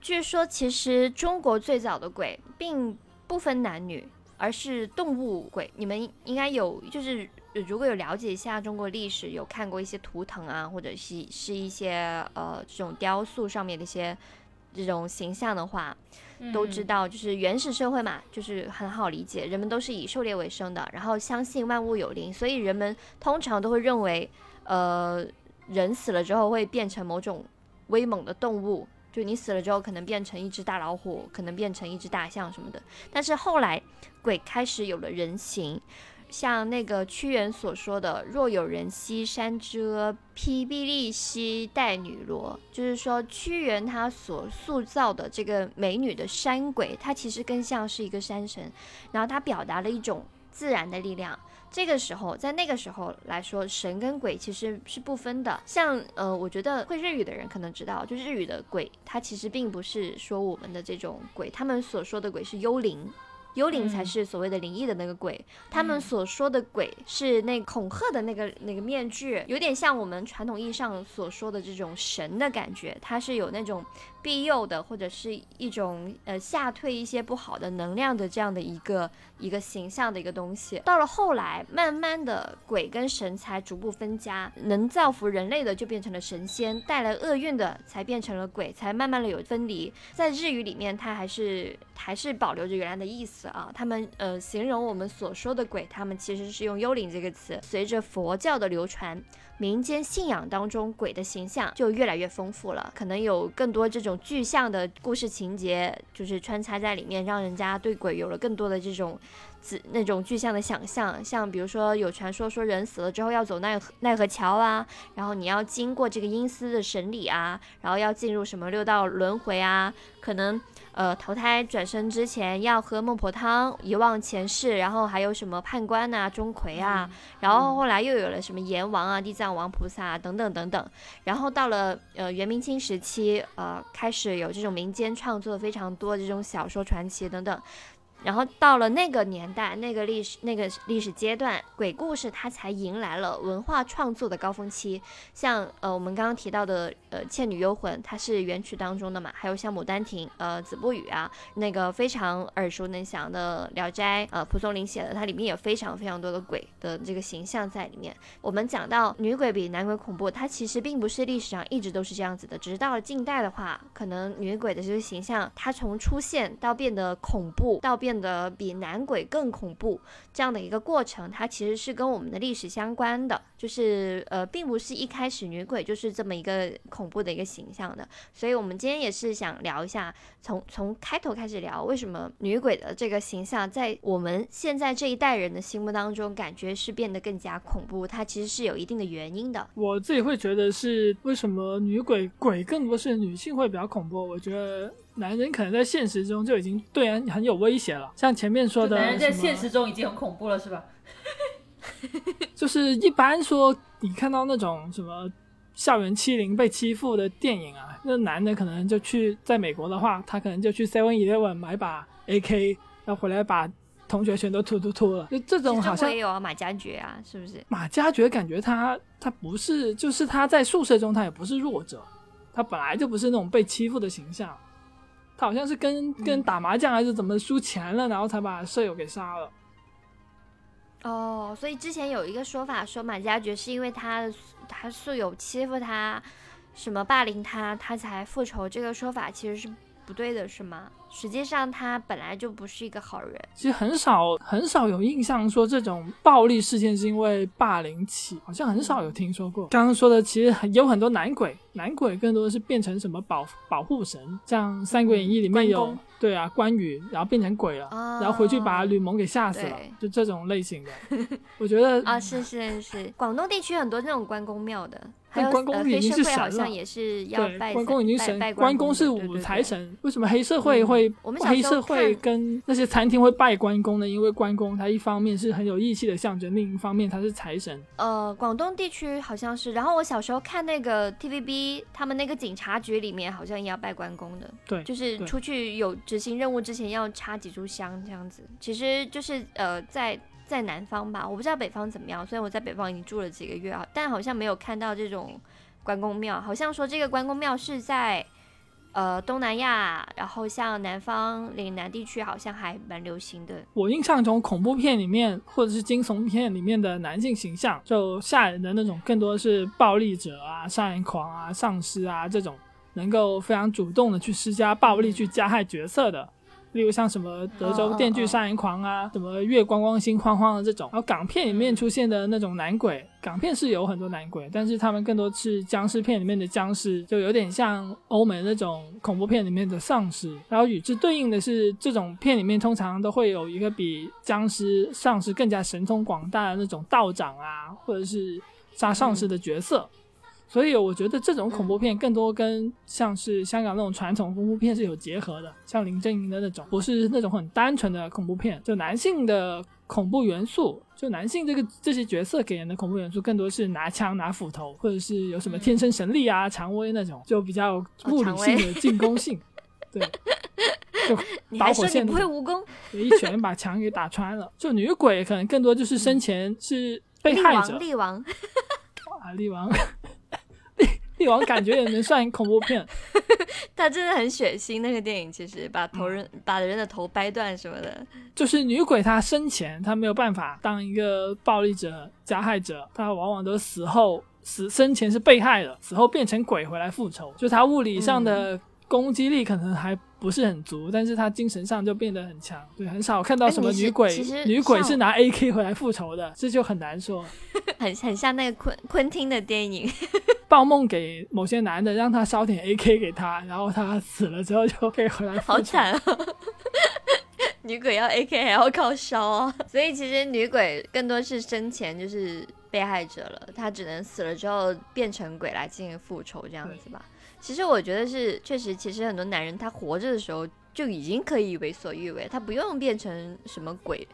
据说其实中国最早的鬼并不分男女，而是动物鬼。你们应该有就是。如果有了解一下中国历史，有看过一些图腾啊，或者是是一些呃这种雕塑上面的一些这种形象的话，都知嗯道，就是原始社会嘛，就是很好理解，人们都是以狩猎为生的，然后相信万物有灵，所以人们通常都会认为，呃，人死了之后会变成某种威猛的动物，就你死了之后可能变成一只大老虎，可能变成一只大象什么的。但是后来鬼开始有了人形。像那个屈原所说的“若有人兮山之阿，披薜荔兮带女萝”，就是说屈原他所塑造的这个美女的山鬼，它其实更像是一个山神，然后它表达了一种自然的力量。这个时候，在那个时候来说，神跟鬼其实是不分的。像呃，我觉得会日语的人可能知道，就日语的鬼，它其实并不是说我们的这种鬼，他们所说的鬼是幽灵。幽灵才嗯。是所谓的灵异的那个鬼，他们嗯。所说的鬼是那恐吓的那个那个面具，有点像我们传统意义上所说的这种神的感觉，它是有那种庇佑的，或者是一种呃吓退一些不好的能量的这样的一个一个形象的一个东西。到了后来，慢慢的鬼跟神才逐步分家，能造福人类的就变成了神仙，带来厄运的才变成了鬼，才慢慢的有分离。在日语里面，它还是还是保留着原来的意思啊。他们呃形容我们所说的鬼，他们其实是用幽灵这个词。随着佛教的流传，民间信仰当中鬼的形象就越来越丰富了，可能有更多这种具象的故事情节，就是穿插在里面，让人家对鬼有了更多的这种。子那种具象的想象，像比如说有传说说人死了之后要走奈何奈何桥啊，然后你要经过这个阴司的审理啊，然后要进入什么六道轮回啊，可能呃投胎转生之前要喝孟婆汤，遗忘前世，然后还有什么判官呐、钟馗啊，然后后来又有了什么阎王啊、地藏王菩萨、啊、等等等等，然后到了呃元明清时期，呃开始有这种民间创作非常多这种小说传奇等等。然后到了那个年代、那个历史、那个历史阶段，鬼故事它才迎来了文化创作的高峰期。像呃我们刚刚提到的呃《倩女幽魂》，它是元曲当中的嘛，还有像《牡丹亭》呃《子不语》啊，那个非常耳熟能详的《聊斋》呃蒲松龄写的，它里面有非常非常多的鬼的这个形象在里面。我们讲到女鬼比男鬼恐怖，它其实并不是历史上一直都是这样子的，只是到了近代的话，可能女鬼的这个形象，它从出现到变得恐怖，到变变得比男鬼更恐怖这样的一个过程，它其实是跟我们的历史相关的，就是呃，并不是一开始女鬼就是这么一个恐怖的一个形象的。所以我们今天也是想聊一下，从从开头开始聊，为什么女鬼的这个形象在我们现在这一代人的心目当中，感觉是变得更加恐怖，它其实是有一定的原因的。我自己会觉得是为什么女鬼鬼更多是女性会比较恐怖？我觉得男人可能在现实中就已经对人很有威胁了，像前面说的，男人在现实中已经很恐怖了，是吧？就是一般说你看到那种什么校园欺凌被欺负的电影啊，那男的可能就去在美国的话，他可能就去 Seven Eleven 买把 AK，然后回来把同学全都突突突了，就这种好像也有啊，马加爵啊，是不是？马加爵感觉他他不是，就是他在宿舍中他也不是弱者，他本来就不是那种被欺负的形象，他好像是跟跟打麻将还是怎么输钱了，然后才把舍友给杀了。哦，所以之前有一个说法说马加爵是因为他他宿友欺负他，什么霸凌他，他才复仇。这个说法其实是不对的，是吗？实际上他本来就不是一个好人。其实很少很少有印象说这种暴力事件是因为霸凌起，好像很少有听说过。刚刚说的其实很有很多男鬼，男鬼更多的是变成什么保保护神，像《三国演义》里面有对啊关羽，然后变成鬼了，哦然后回去把吕蒙给吓死了，就这种类型的。我觉得啊，是是是，广东地区很多这种关公庙的，还有关公呃黑已经是社会好像也是要拜关公已经神关公是武财神，为什么黑社会嗯会我们小时候黑社会看跟那些餐厅会拜关公呢？因为关公他一方面是很有义气的象征，另一方面他是财神。呃，广东地区好像是。然后我小时候看那个 TVB，他们那个警察局里面好像也要拜关公的，对，就是出去有执行任务之前要插几炷香这样子。其实就是呃，在在南方吧，我不知道北方怎么样。虽然我在北方已经住了几个月啊，但好像没有看到这种关公庙。好像说这个关公庙是在呃东南亚，然后像南方岭南地区好像还蛮流行的。我印象中恐怖片里面或者是惊悚片里面的男性形象，就吓人的那种，更多是暴力者啊、杀人狂啊、丧尸啊这种，能够非常主动的去施加暴力去加害角色的。例如像什么德州电锯杀人狂啊，什么月光光心慌慌的这种，然后港片里面出现的那种男鬼，港片是有很多男鬼，但是他们更多是僵尸片里面的僵尸，就有点像欧美那种恐怖片里面的丧尸。然后与之对应的是，这种片里面通常都会有一个比僵尸、丧尸更加神通广大的那种道长啊，或者是杀丧尸的角色。所以我觉得这种恐怖片更多跟像是香港那种传统恐怖片是有结合的，像林正英的那种，不是那种很单纯的恐怖片，就男性的恐怖元素，就男性这个这些角色给人的恐怖元素更多是拿枪拿斧头，或者是有什么天生神力啊、蔷薇那种，就比较物理性的进攻性，对，就导火线说你不会武功？有一拳把墙给打穿了。就女鬼可能更多就是生前是被害者。王，，力王，啊，力王，力力王感觉也能算恐怖片。他真的很血腥。那个电影其实把头人、把人的头掰断什么的，就是女鬼她生前她没有办法当一个暴力者、加害者，她往往都死后死生前是被害的，死后变成鬼回来复仇。就她物理上的攻击力可能还不是很足，但是他精神上就变得很强。对，很少看到什么女鬼其实，女鬼是拿 AK 回来复仇的，这就很难说。很很像那个昆昆汀的电影。报梦给某些男的，让他烧点 AK 给他，然后他死了之后就可以回来复仇。好惨哦！女鬼要 AK 还要靠烧啊，所以其实女鬼更多是生前就是被害者了，她只能死了之后变成鬼来进行复仇这样子吧。其实我觉得是确实，其实很多男人他活着的时候就已经可以为所欲为，他不用变成什么鬼。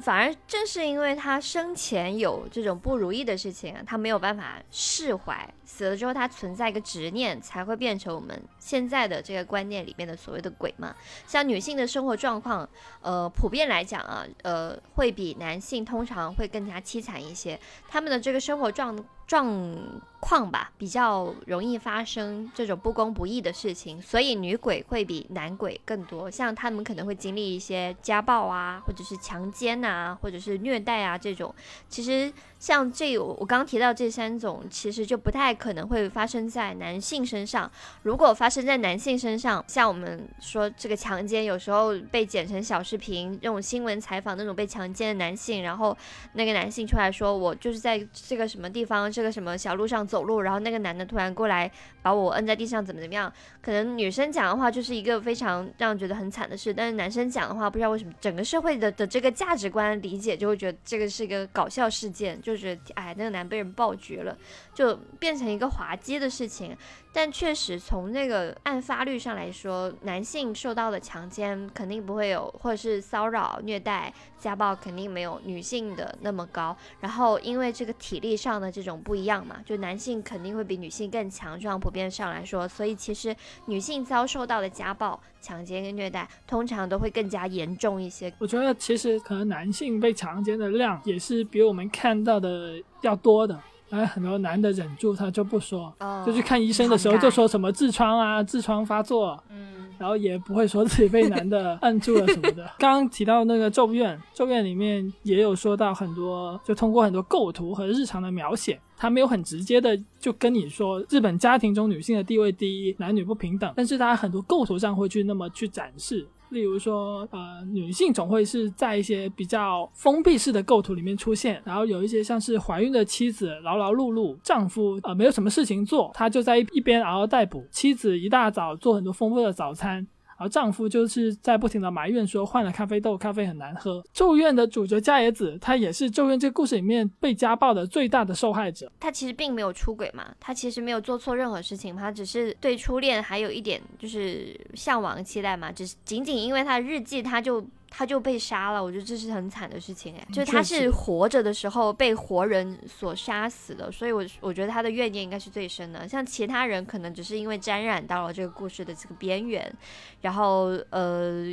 反而正是因为他生前有这种不如意的事情，他没有办法释怀，死了之后他存在一个执念，才会变成我们现在的这个观念里面的所谓的鬼嘛。像女性的生活状况，呃，普遍来讲啊，呃，会比男性通常会更加凄惨一些，他们的这个生活状状况吧，比较容易发生这种不公不义的事情，所以女鬼会比男鬼更多。像他们可能会经历一些家暴啊，或者是强奸啊，或者是虐待啊这种。其实像这我我刚提到这三种，其实就不太可能会发生在男性身上。如果发生在男性身上，像我们说这个强奸，有时候被剪成小视频，那种新闻采访那种被强奸的男性，然后那个男性出来说，我就是在这个什么地方，这个什么小路上走路，然后那个男的突然过来把我摁在地上，怎么怎么样？可能女生讲的话就是一个非常让人觉得很惨的事，但是男生讲的话，不知道为什么整个社会的的这个价值观理解就会觉得这个是一个搞笑事件，就觉得哎那个男被人爆绝了，就变成一个滑稽的事情。但确实从那个按法律上来说，男性受到的强奸肯定不会有，或者是骚扰、虐待、家暴肯定没有女性的那么高。然后因为这个体力上的这种不一样嘛，就男性肯定会比女性更强壮，普遍上来说，所以其实女性遭受到的家暴、强奸跟虐待，通常都会更加严重一些。我觉得其实可能男性被强奸的量也是比我们看到的要多的。哎，很多男的忍住他就不说，哦就去看医生的时候就说什么痔疮啊，痔疮发作，嗯，然后也不会说自己被男的按住了什么的。刚刚提到那个《咒怨》，《咒怨》里面也有说到很多，就通过很多构图和日常的描写，他没有很直接的就跟你说日本家庭中女性的地位低一，男女不平等，但是他很多构图上会去那么去展示。例如说，呃，女性总会是在一些比较封闭式的构图里面出现，然后有一些像是怀孕的妻子劳劳碌碌，丈夫呃没有什么事情做，他就在一一边嗷嗷待哺，妻子一大早做很多丰富的早餐。而丈夫就是在不停的埋怨说换了咖啡豆，咖啡很难喝。咒怨的主角加野子，他也是咒怨这个故事里面被家暴的最大的受害者。他其实并没有出轨嘛，他其实没有做错任何事情嘛，他只是对初恋还有一点就是向往期待嘛，只是仅仅因为他的日记他就。他就被杀了，我觉得这是很惨的事情哎，就是他是活着的时候被活人所杀死的，所以我我觉得他的怨念应该是最深的。像其他人可能只是因为沾染到了这个故事的这个边缘，然后呃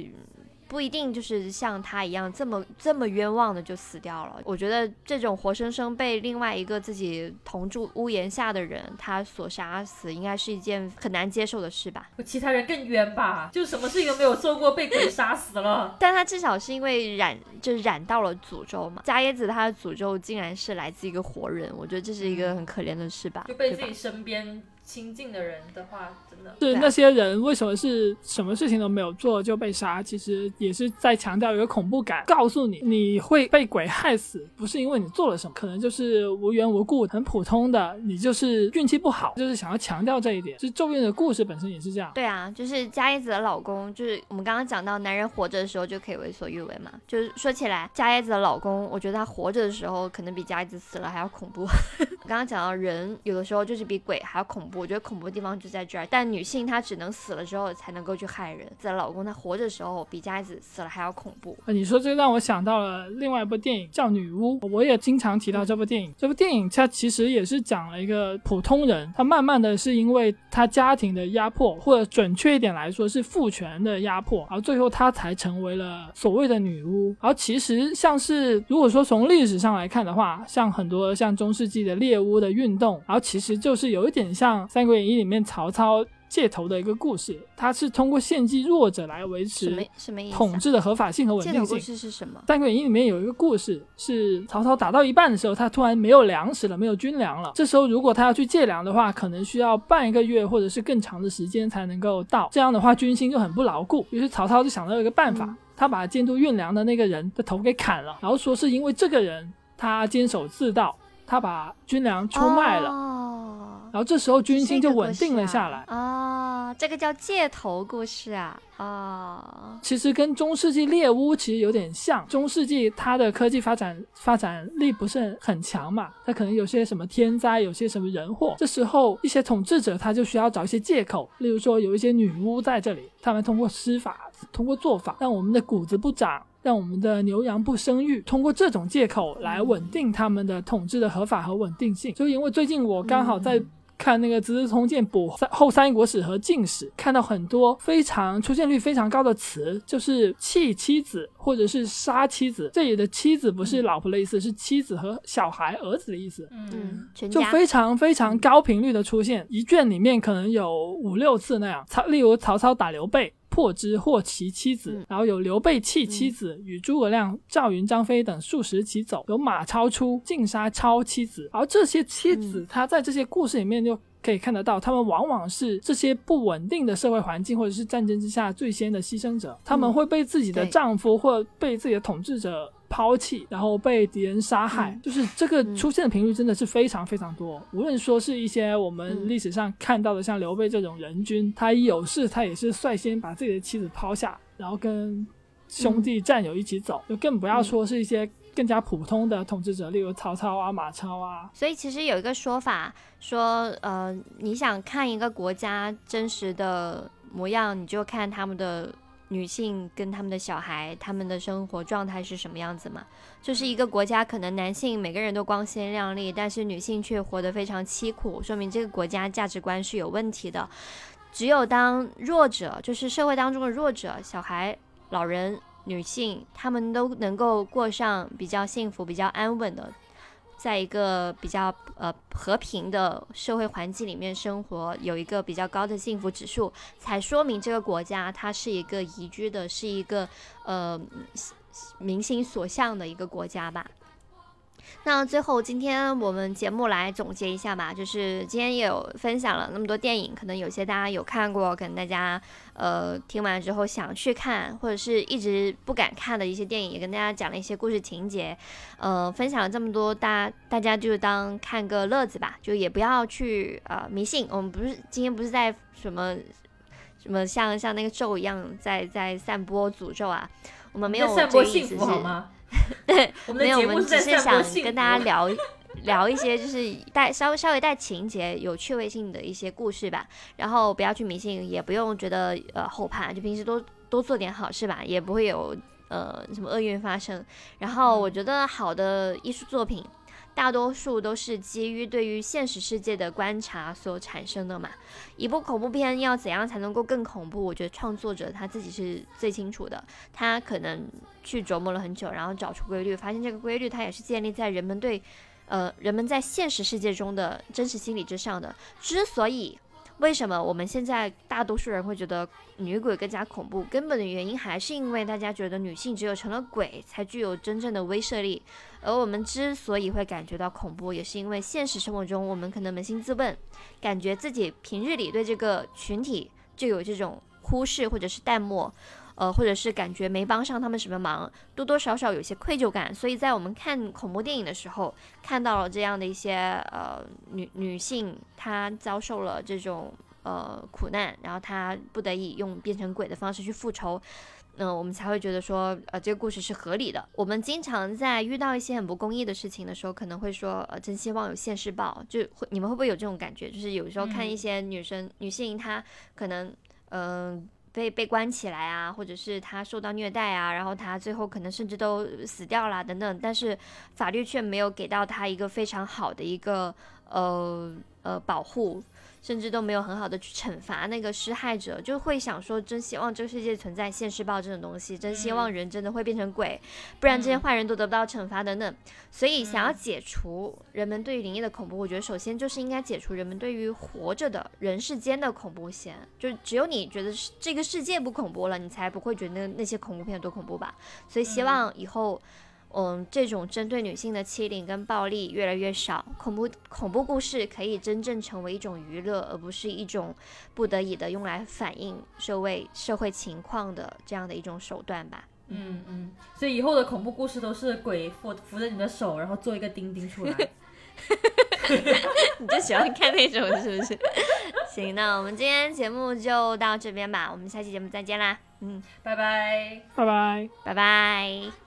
不一定就是像他一样这么这么冤枉的就死掉了。我觉得这种活生生被另外一个自己同住屋檐下的人他所杀死，应该是一件很难接受的事吧。其他人更冤吧？就什么事情都没有做过，被鬼杀死了。但他至少是因为染，就是染到了诅咒嘛。加耶子他的诅咒竟然是来自一个活人，我觉得这是一个很可怜的事吧。就被自己身边亲近的人的话，真的是那些人为什么是什么事情都没有做就被杀？其实也是在强调一个恐怖感，告诉你你会被鬼害死，不是因为你做了什么，可能就是无缘无故、很普通的，你就是运气不好，就是想要强调这一点。就是咒怨的故事本身也是这样。对啊，就是加耶子的老公，就是我们刚刚讲到，男人活着的时候就可以为所欲为嘛。就是说起来，加耶子的老公，我觉得他活着的时候可能比加耶子死了还要恐怖。刚刚讲到人有的时候就是比鬼还要恐怖，我觉得恐怖的地方就在这儿。但女性她只能死了之后才能够去害人，自己的老公她活着的时候比佳子死了还要恐怖。啊，你说这让我想到了另外一部电影叫《女巫》，我也经常提到这部电影。这部电影它其实也是讲了一个普通人，他慢慢的是因为他家庭的压迫，或者准确一点来说是父权的压迫，然后最后他才成为了所谓的女巫。然后其实像是如果说从历史上来看的话，像很多像中世纪的猎巫的运动，然后其实就是有一点像《三国演义》里面曹操。借头的一个故事，他是通过献祭弱者来维什么持？统治的合法性和稳定性这种故。事是什么？《三国演义》里面有一个故事，是曹操打到一半的时候，他突然没有粮食了，没有军粮了。这时候如果他要去借粮的话，可能需要半一个月或者是更长的时间才能够到。这样的话，军心就很不牢固。于是曹操就想到一个办法，嗯他把监督运粮的那个人的头给砍了，然后说是因为这个人他坚守自盗，他把军粮出卖了。哦然后这时候军心就稳定了下来。哦，这个叫借头故事啊。哦，其实跟中世纪猎巫其实有点像。中世纪它的科技发展发展力不是很很强嘛，它可能有些什么天灾，有些什么人祸。这时候一些统治者他就需要找一些借口，例如说有一些女巫在这里，他们通过施法，通过做法，让我们的谷子不长。让我们的牛羊不生育，通过这种借口来稳定他们的统治的合法和稳定性。就因为最近我刚好在。看那个《资治通鉴》补三后三国史和晋史，看到很多非常出现率非常高的词，就是弃妻子或者是杀妻子。这里的妻子不是老婆的意思，是妻子和小孩、儿子的意思。嗯，就非常非常高频率的出现，一卷里面可能有五六次那样。曹，例如曹操打刘备。破之或其妻子，嗯。然后有刘备弃妻子，与诸葛亮、赵云、张飞等数十骑走，有马超出尽杀超妻子，而这些妻子，嗯他在这些故事里面就可以看得到，他们往往是这些不稳定的社会环境或者是战争之下最先的牺牲者，他们会被自己的丈夫或被自己的统治者抛弃，然后被敌人杀害，嗯就是这个嗯出现的频率真的是非常非常多。无论说是一些我们嗯历史上看到的像刘备这种人君，他一有事他也是率先把自己的妻子抛下，然后跟兄弟战友一起走，就更不要说是一些更加普通的统治者，例如曹操啊、马超啊。所以其实有一个说法说，呃，你想看一个国家真实的模样，你就看他们的女性跟他们的小孩，他们的生活状态是什么样子嘛。就是一个国家可能男性每个人都光鲜亮丽，但是女性却活得非常凄苦，说明这个国家价值观是有问题的。只有当弱者，就是社会当中的弱者，小孩、老人、女性，他们都能够过上比较幸福、比较安稳的在一个比较呃和平的社会环境里面生活，有一个比较高的幸福指数，才说明这个国家它是一个宜居的，是一个呃民心所向的一个国家吧。那最后，今天我们节目来总结一下吧，就是今天也有分享了那么多电影，可能有些大家有看过，可能大家呃听完之后想去看，或者是一直不敢看的一些电影，也跟大家讲了一些故事情节，呃，分享了这么多，大大家就当看个乐子吧，就也不要去呃迷信。我们不是今天不是在什么什么像像那个咒一样在在散播诅咒啊，我们没有散播幸福好吗？对，我们没有，我们只是在想。跟大家聊 聊一些就是带稍微稍微带情节、有趣味性的一些故事吧。然后不要去迷信，也不用觉得呃后怕，就平时多多做点好事吧，也不会有呃什么厄运发生。然后我觉得好的艺术作品。大多数都是基于对于现实世界的观察所产生的嘛。一部恐怖片要怎样才能够更恐怖？我觉得创作者他自己是最清楚的。他可能去琢磨了很久，然后找出规律，发现这个规律它也是建立在人们对，呃，人们在现实世界中的真实心理之上的。之所以为什么我们现在大多数人会觉得女鬼更加恐怖，根本的原因还是因为大家觉得女性只有成了鬼才具有真正的威慑力。而我们之所以会感觉到恐怖，也是因为现实生活中我们可能扪心自问，感觉自己平日里对这个群体就有这种忽视或者是淡漠。呃，或者是感觉没帮上他们什么忙，多多少少有些愧疚感，所以在我们看恐怖电影的时候，看到了这样的一些呃女女性，她遭受了这种呃苦难，然后她不得已用变成鬼的方式去复仇，嗯、我们才会觉得说，呃，这个故事是合理的。我们经常在遇到一些很不公义的事情的时候，可能会说，呃，真希望有现世报，就会你们会不会有这种感觉？就是有时候看一些女生、女性，她可能，嗯、被被关起来啊，或者是她受到虐待啊，然后她最后可能甚至都死掉啦等等，但是法律却没有给到她一个非常好的一个呃呃保护，甚至都没有很好的去惩罚那个施害者，就会想说，真希望这个世界存在现世报这种东西，真希望人真的会变成鬼，不然这些坏人都得不到惩罚等等。所以，想要解除人们对于灵异的恐怖，我觉得首先就是应该解除人们对于活着的人世间的恐怖先。就只有你觉得是这个世界不恐怖了，你才不会觉得那那些恐怖片有多恐怖吧。所以，希望以后。嗯，这种针对女性的欺凌跟暴力越来越少，恐怖恐怖故事可以真正成为一种娱乐，而不是一种不得已的用来反映社会社会情况的这样的一种手段吧。嗯嗯，所以以后的恐怖故事都是鬼扶扶着你的手，然后做一个钉钉出来。你就喜欢看那种是不是？行，那我们今天节目就到这边吧，我们下期节目再见啦。嗯，拜拜。拜拜。拜拜。